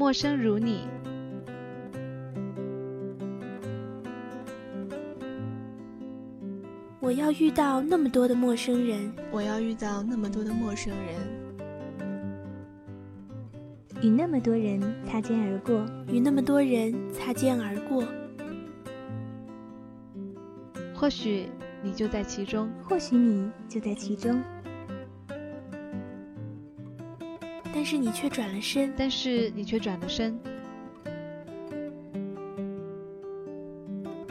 陌生如你。我要遇到那么多的陌生人，我要遇到那么多的陌生人，与那么多人擦肩而过，与那么多人擦肩而过。或许你就在其中，或许你就在其中，是你却转了身，但是你却转了身。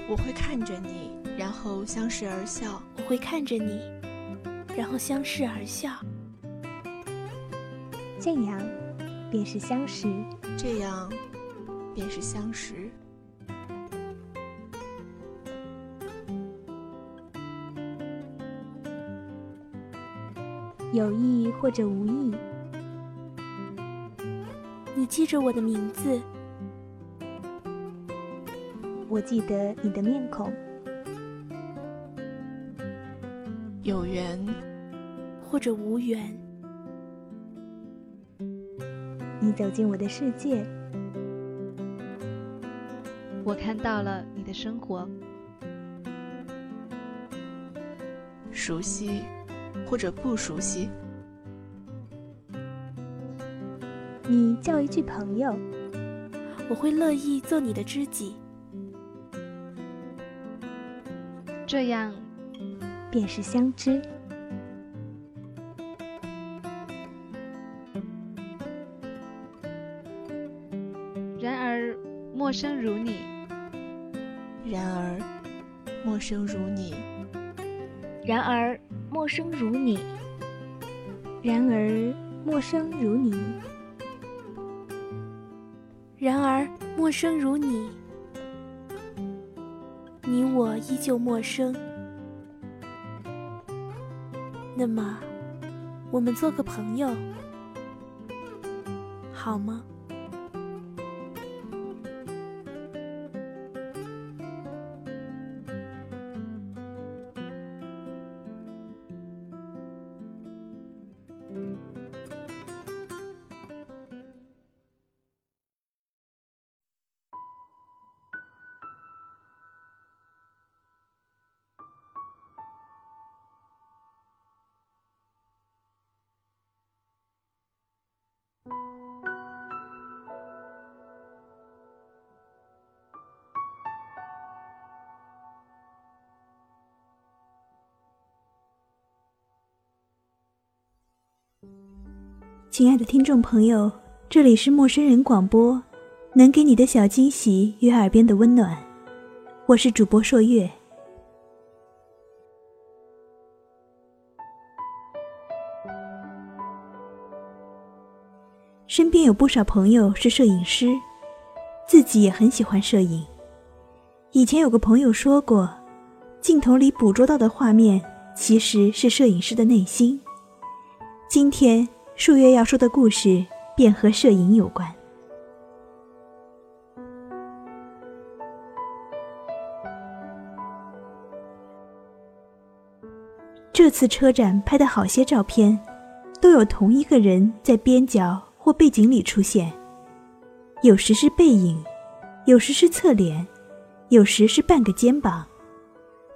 我会看着你，然后相视而笑。我会看着你，然后相视而笑。这样，便是相识。这样，便是相识。有意或者无意，你记着我的名字，我记得你的面孔。有缘或者无缘，你走进我的世界，我看到了你的生活。熟悉。或者不熟悉，你叫一句朋友，我会乐意做你的知己。这样，便是相知。然而，陌生如你；然而，陌生如你；然而。陌生如你，然而陌生如你，然而陌生如你，你我依旧陌生。那么，我们做个朋友，好吗？亲爱的听众朋友，这里是陌生人广播，能给你的小惊喜与耳边的温暖，我是主播朔月。身边有不少朋友是摄影师，自己也很喜欢摄影。以前有个朋友说过，镜头里捕捉到的画面其实是摄影师的内心。今天。数月要说的故事便和摄影有关。这次车展拍的好些照片，都有同一个人在边角或背景里出现，有时是背影，有时是侧脸，有时是半个肩膀。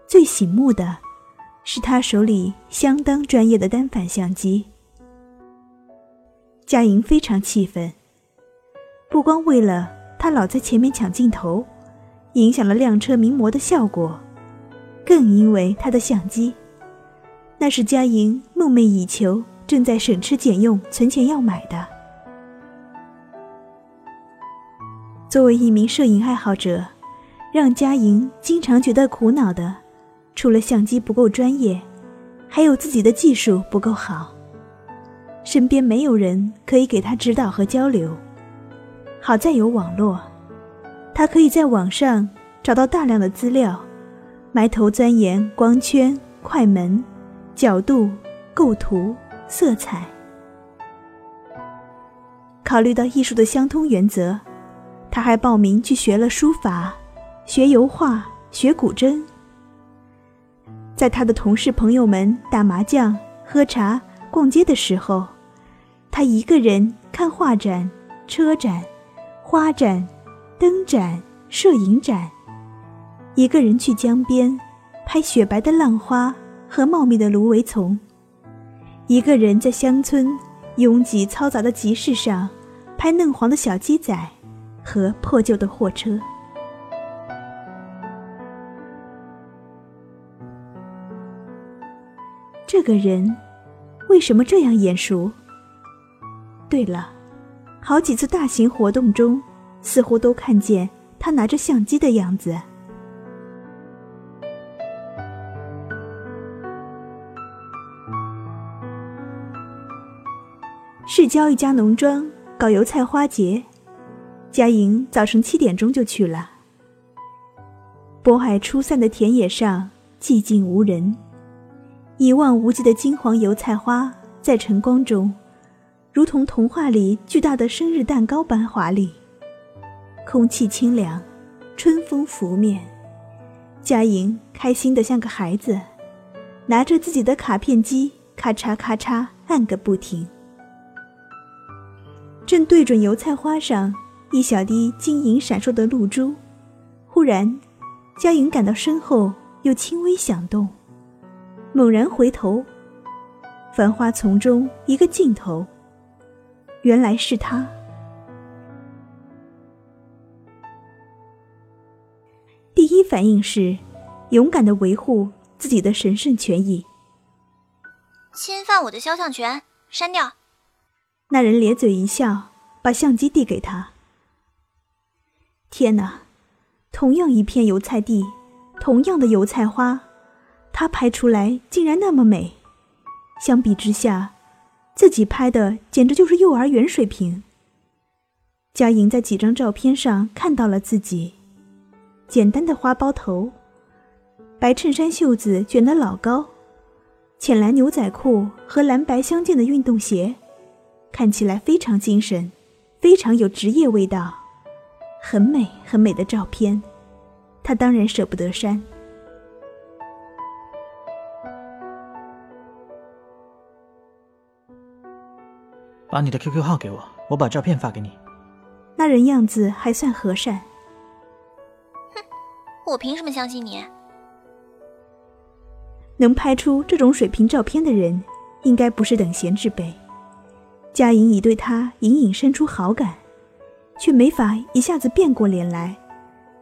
最醒目的，是他手里相当专业的单反相机。佳莹非常气愤，不光为了他老在前面抢镜头，影响了辆车名模的效果，更因为他的相机，那是佳莹梦寐以求、正在省吃俭用存钱要买的。作为一名摄影爱好者，让佳莹经常觉得苦恼的，除了相机不够专业，还有自己的技术不够好。身边没有人可以给他指导和交流，好在有网络，他可以在网上找到大量的资料，埋头钻研光圈、快门、角度、构图、色彩。考虑到艺术的相通原则，他还报名去学了书法，学油画，学古筝。在他的同事朋友们打麻将、喝茶、逛街的时候。他一个人看画展、车展，花展、灯展、摄影展。一个人去江边，拍雪白的浪花和茂密的芦苇丛；一个人在乡村拥挤嘈杂的集市上，拍嫩黄的小鸡仔和破旧的货车。这个人为什么这样眼熟？对了，好几次大型活动中，似乎都看见他拿着相机的样子。市郊一家农庄搞油菜花节，佳莹早晨七点钟就去了。渤海初散的田野上寂静无人，一望无际的金黄油菜花在晨光中。如同童话里巨大的生日蛋糕般华丽，空气清凉，春风拂面，佳莹开心的像个孩子，拿着自己的卡片机，咔嚓咔嚓按个不停。正对准油菜花上一小滴晶莹闪烁的露珠，忽然，佳莹感到身后有轻微响动，猛然回头，繁花丛中一个镜头。原来是他。第一反应是，勇敢的维护自己的神圣权益。侵犯我的肖像权，删掉。那人咧嘴一笑，把相机递给他。天哪，同样一片油菜地，同样的油菜花，他拍出来竟然那么美。相比之下。自己拍的简直就是幼儿园水平。佳莹在几张照片上看到了自己，简单的花苞头，白衬衫袖子卷得老高，浅蓝牛仔裤和蓝白相间的运动鞋，看起来非常精神，非常有职业味道，很美很美的照片，他当然舍不得删。把你的 QQ 号给我，我把照片发给你。那人样子还算和善。哼，我凭什么相信你？能拍出这种水平照片的人，应该不是等闲之辈。佳莹已对他隐隐生出好感，却没法一下子变过脸来，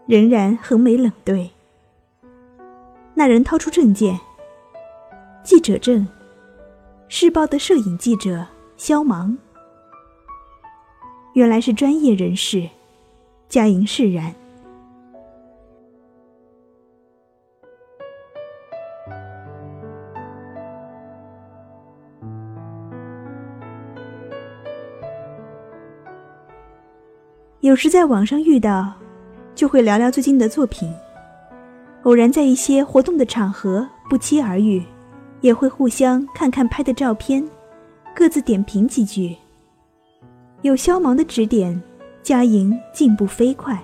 仍然横眉冷对。那人掏出证件，记者证，市报的摄影记者。肖芒，原来是专业人士。佳莹释然。有时在网上遇到，就会聊聊最近的作品。偶然在一些活动的场合不期而遇，也会互相看看拍的照片。各自点评几句。有肖芒的指点，佳莹进步飞快。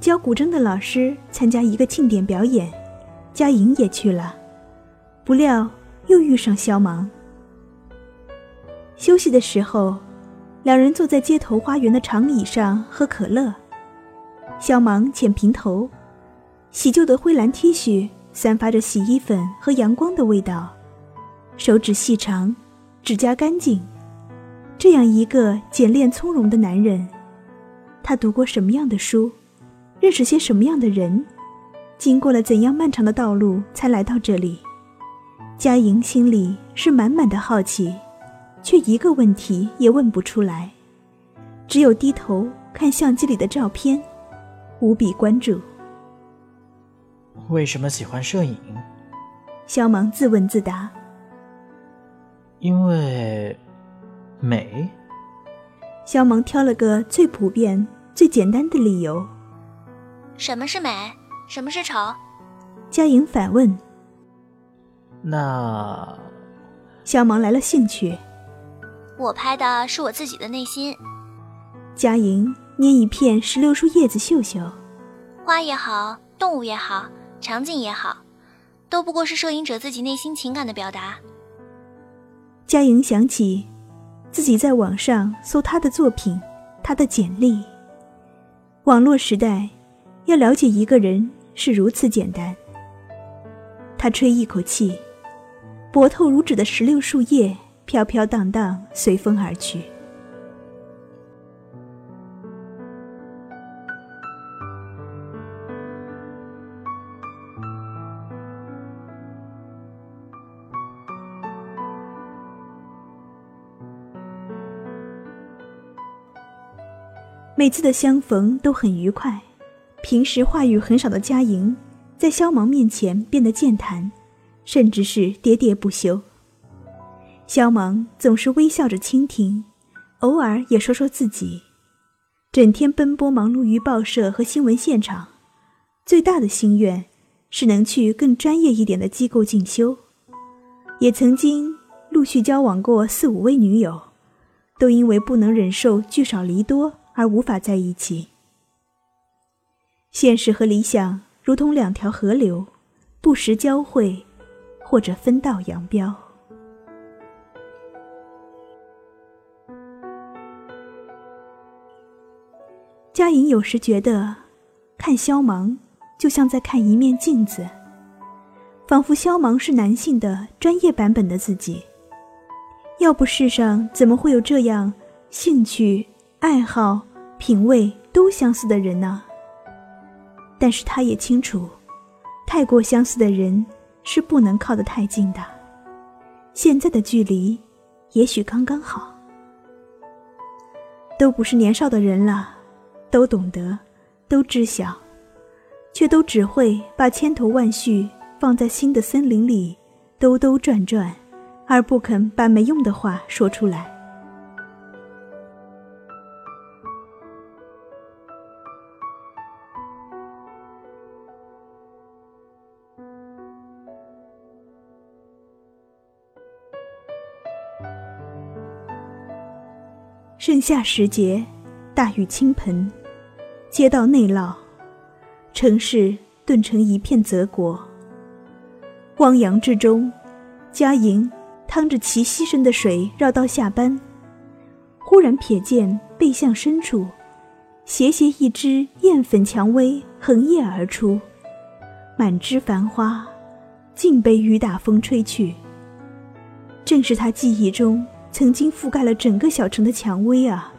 教古筝的老师参加一个庆典表演，佳莹也去了，不料又遇上肖芒。休息的时候，两人坐在街头花园的长椅上喝可乐。肖芒浅平头，洗旧的灰蓝 T 恤散发着洗衣粉和阳光的味道。手指细长，指甲干净，这样一个简练从容的男人，他读过什么样的书，认识些什么样的人，经过了怎样漫长的道路才来到这里？佳莹心里是满满的好奇，却一个问题也问不出来，只有低头看相机里的照片，无比关注。为什么喜欢摄影？肖芒自问自答。因为美，肖萌挑了个最普遍、最简单的理由。什么是美？什么是丑？佳莹反问。那，肖萌来了兴趣。我拍的是我自己的内心。佳莹捏一片石榴树叶子嗅嗅，花也好，动物也好，场景也好，都不过是摄影者自己内心情感的表达。佳莹想起，自己在网上搜他的作品，他的简历。网络时代，要了解一个人是如此简单。他吹一口气，薄透如纸的石榴树叶飘飘荡荡，随风而去。每次的相逢都很愉快，平时话语很少的佳莹，在萧芒面前变得健谈，甚至是喋喋不休。萧芒总是微笑着倾听，偶尔也说说自己。整天奔波忙碌于报社和新闻现场，最大的心愿是能去更专业一点的机构进修。也曾经陆续交往过四五位女友，都因为不能忍受聚少离多。而无法在一起。现实和理想如同两条河流，不时交汇，或者分道扬镳。佳颖有时觉得，看萧芒就像在看一面镜子，仿佛萧芒是男性的专业版本的自己。要不世上怎么会有这样兴趣爱好？品味都相似的人呢？但是他也清楚，太过相似的人是不能靠得太近的。现在的距离，也许刚刚好。都不是年少的人了，都懂得，都知晓，却都只会把千头万绪放在新的森林里兜兜转转，而不肯把没用的话说出来。盛夏时节，大雨倾盆，街道内涝，城市顿成一片泽国。汪洋之中，佳莹趟着齐膝深的水绕道下班，忽然瞥见背向深处，斜斜一只艳粉蔷薇横叶而出，满枝繁花，尽被雨打风吹去。正是他记忆中。曾经覆盖了整个小城的蔷薇啊，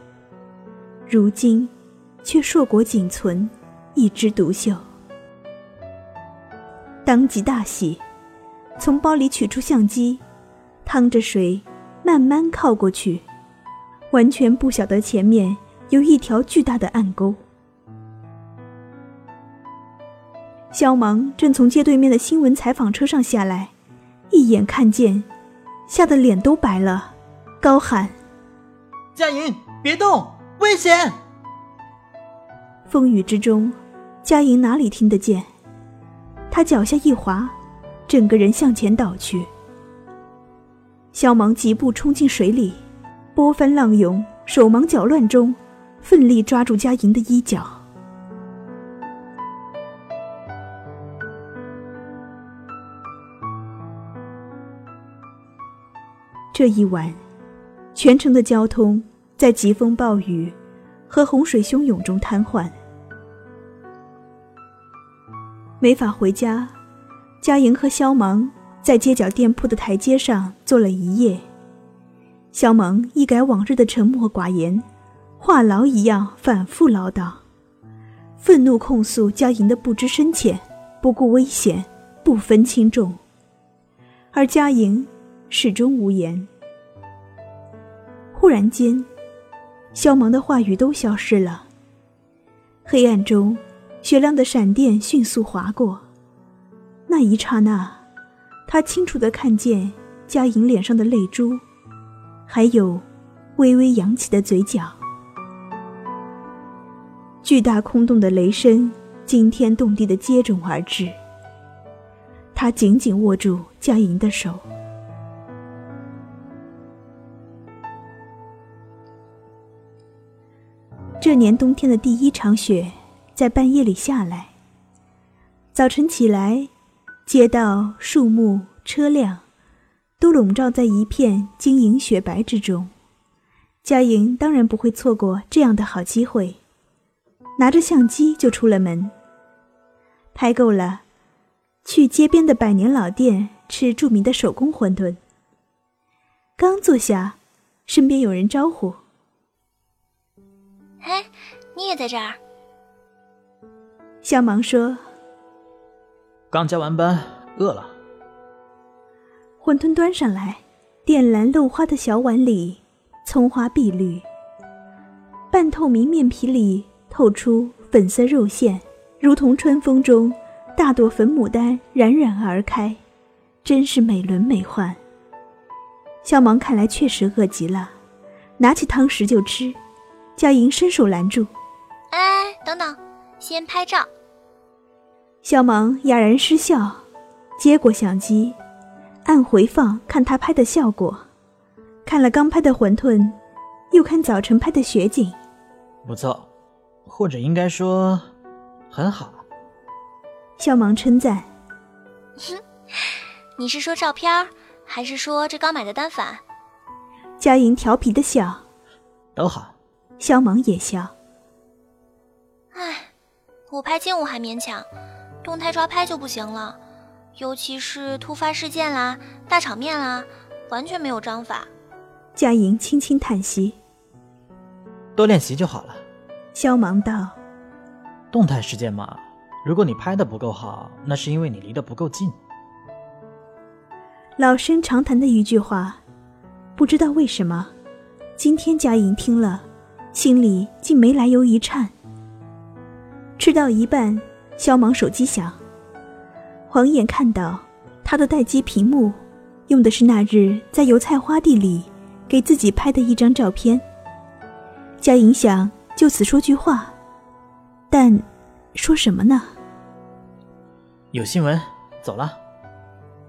如今却硕果仅存，一枝独秀。当即大喜，从包里取出相机，趟着水慢慢靠过去，完全不晓得前面有一条巨大的暗沟。肖芒正从街对面的新闻采访车上下来，一眼看见，吓得脸都白了。高喊：“佳莹，别动，危险！”风雨之中，佳莹哪里听得见？她脚下一滑，整个人向前倒去。小芒疾步冲进水里，波翻浪涌，手忙脚乱中，奋力抓住佳莹的衣角。这一晚。全城的交通在疾风暴雨和洪水汹涌中瘫痪，没法回家。佳莹和肖芒在街角店铺的台阶上坐了一夜。肖芒一改往日的沉默寡言，话痨一样反复唠叨，愤怒控诉佳莹的不知深浅、不顾危险、不分轻重，而佳莹始终无言。忽然间，萧芒的话语都消失了。黑暗中，雪亮的闪电迅速划过。那一刹那，他清楚的看见佳莹脸上的泪珠，还有微微扬起的嘴角。巨大空洞的雷声惊天动地的接踵而至。他紧紧握住佳莹的手。这年冬天的第一场雪，在半夜里下来。早晨起来，街道、树木、车辆，都笼罩在一片晶莹雪白之中，佳莹当然不会错过这样的好机会，拿着相机就出了门。拍够了，去街边的百年老店吃著名的手工馄饨。刚坐下，身边有人招呼：“哎，你也在这儿？”肖芒说：“刚加完班，饿了。”馄饨端上来，靛蓝镂花的小碗里，葱花碧绿。半透明面皮里透出粉色肉馅，如同春风中大朵粉牡丹冉冉而开，真是美轮美奂。小芒看来确实饿极了，拿起汤匙就吃。佳莹伸手拦住：“哎，等等，先拍照。”小芒哑然失笑，接过相机。按回放看他拍的效果，看了刚拍的馄饨，又看早晨拍的雪景，不错，或者应该说很好。小芒称赞：“哼，你是说照片，还是说这刚买的单反？”佳莹调皮的笑：“都好。”肖芒也笑：“唉，我拍静物还勉强，动态抓拍就不行了。”尤其是突发事件啦、大场面啦，完全没有章法。佳莹轻轻叹息：“多练习就好了。”肖芒道：“动态事件嘛，如果你拍的不够好，那是因为你离得不够近。”老生常谈的一句话，不知道为什么，今天佳莹听了，心里竟没来由一颤。吃到一半，肖芒手机响。晃眼看到，他的待机屏幕，用的是那日在油菜花地里给自己拍的一张照片。佳莹想就此说句话，但说什么呢？有新闻，走了。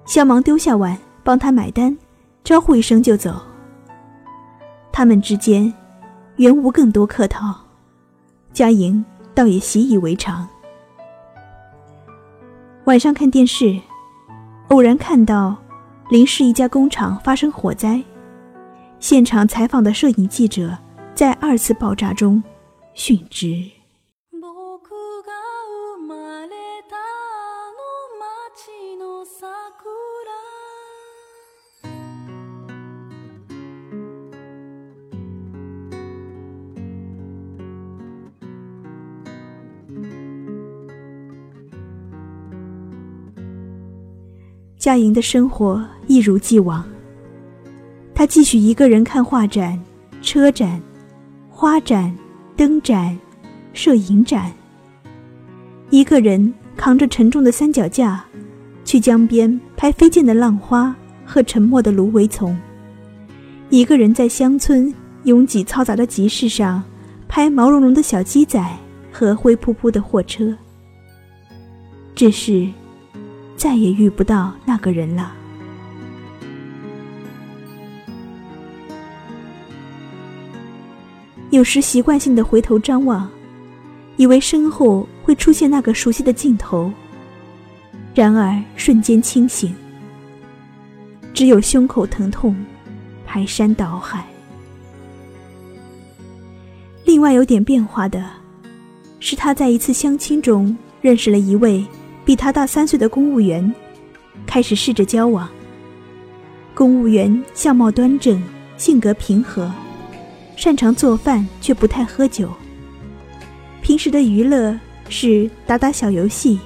肖芒丢下碗，帮他买单，招呼一声就走。他们之间原无更多客套，佳莹倒也习以为常。晚上看电视，偶然看到临市一家工厂发生火灾，现场采访的摄影记者在二次爆炸中殉职。佳莹的生活一如既往。她继续一个人看画展、车展、花展、灯展、摄影展。一个人扛着沉重的三脚架，去江边拍飞溅的浪花和沉默的芦苇丛。一个人在乡村拥挤嘈杂的集市上，拍毛茸茸的小鸡仔和灰扑扑的货车。只是。再也遇不到那个人了。有时习惯性的回头张望，以为身后会出现那个熟悉的镜头，然而瞬间清醒，只有胸口疼痛，排山倒海。另外有点变化的，是他在一次相亲中认识了一位。比他大三岁的公务员，开始试着交往。公务员相貌端正，性格平和，擅长做饭却不太喝酒。平时的娱乐是打打小游戏，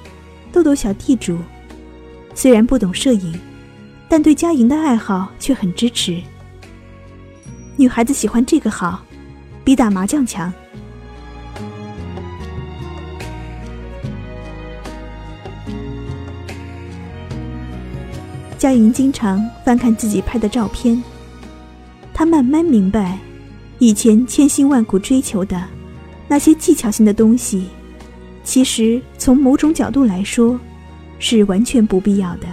斗斗小地主。虽然不懂摄影，但对佳莹的爱好却很支持。女孩子喜欢这个好，比打麻将强。佳莹经常翻看自己拍的照片，她慢慢明白，以前千辛万苦追求的那些技巧性的东西，其实从某种角度来说，是完全不必要的。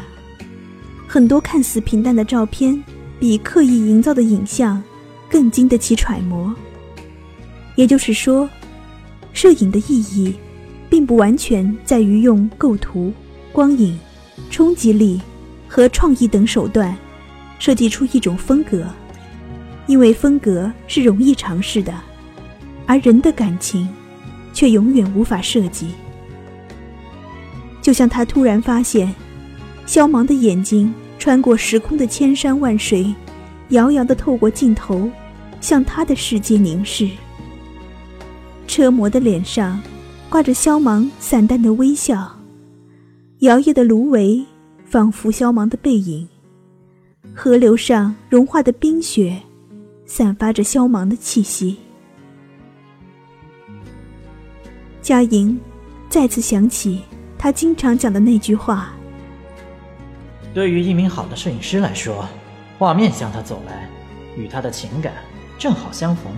很多看似平淡的照片，比刻意营造的影像更经得起揣摩。也就是说，摄影的意义，并不完全在于用构图、光影、冲击力。和创意等手段，设计出一种风格，因为风格是容易尝试的，而人的感情却永远无法设计。就像他突然发现，萧芒的眼睛穿过时空的千山万水，遥遥的透过镜头，向他的世界凝视。车模的脸上挂着萧芒散淡的微笑，摇曳的芦苇仿佛消亡的背影，河流上融化的冰雪散发着消亡的气息。佳莹再次想起他经常讲的那句话：“对于一名好的摄影师来说，画面向他走来，与他的情感正好相逢。”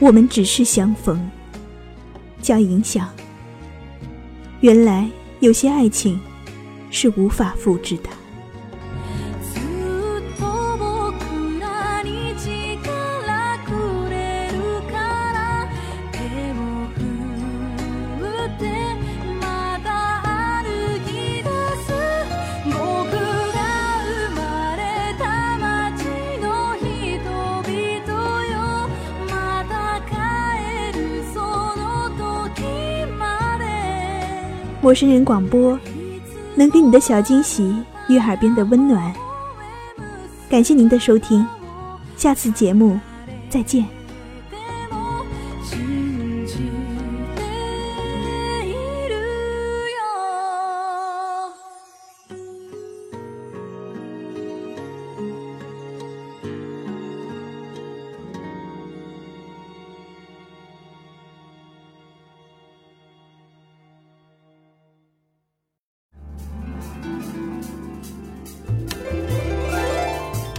我们只是相逢，加影响。原来有些爱情是无法复制的。陌生人广播，能给你的小惊喜与耳边的温暖。感谢您的收听，下次节目再见。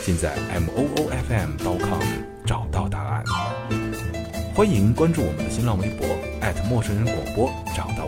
现在 m o o f m dot com 找到答案。欢迎关注我们的新浪微博陌生人广播，找到。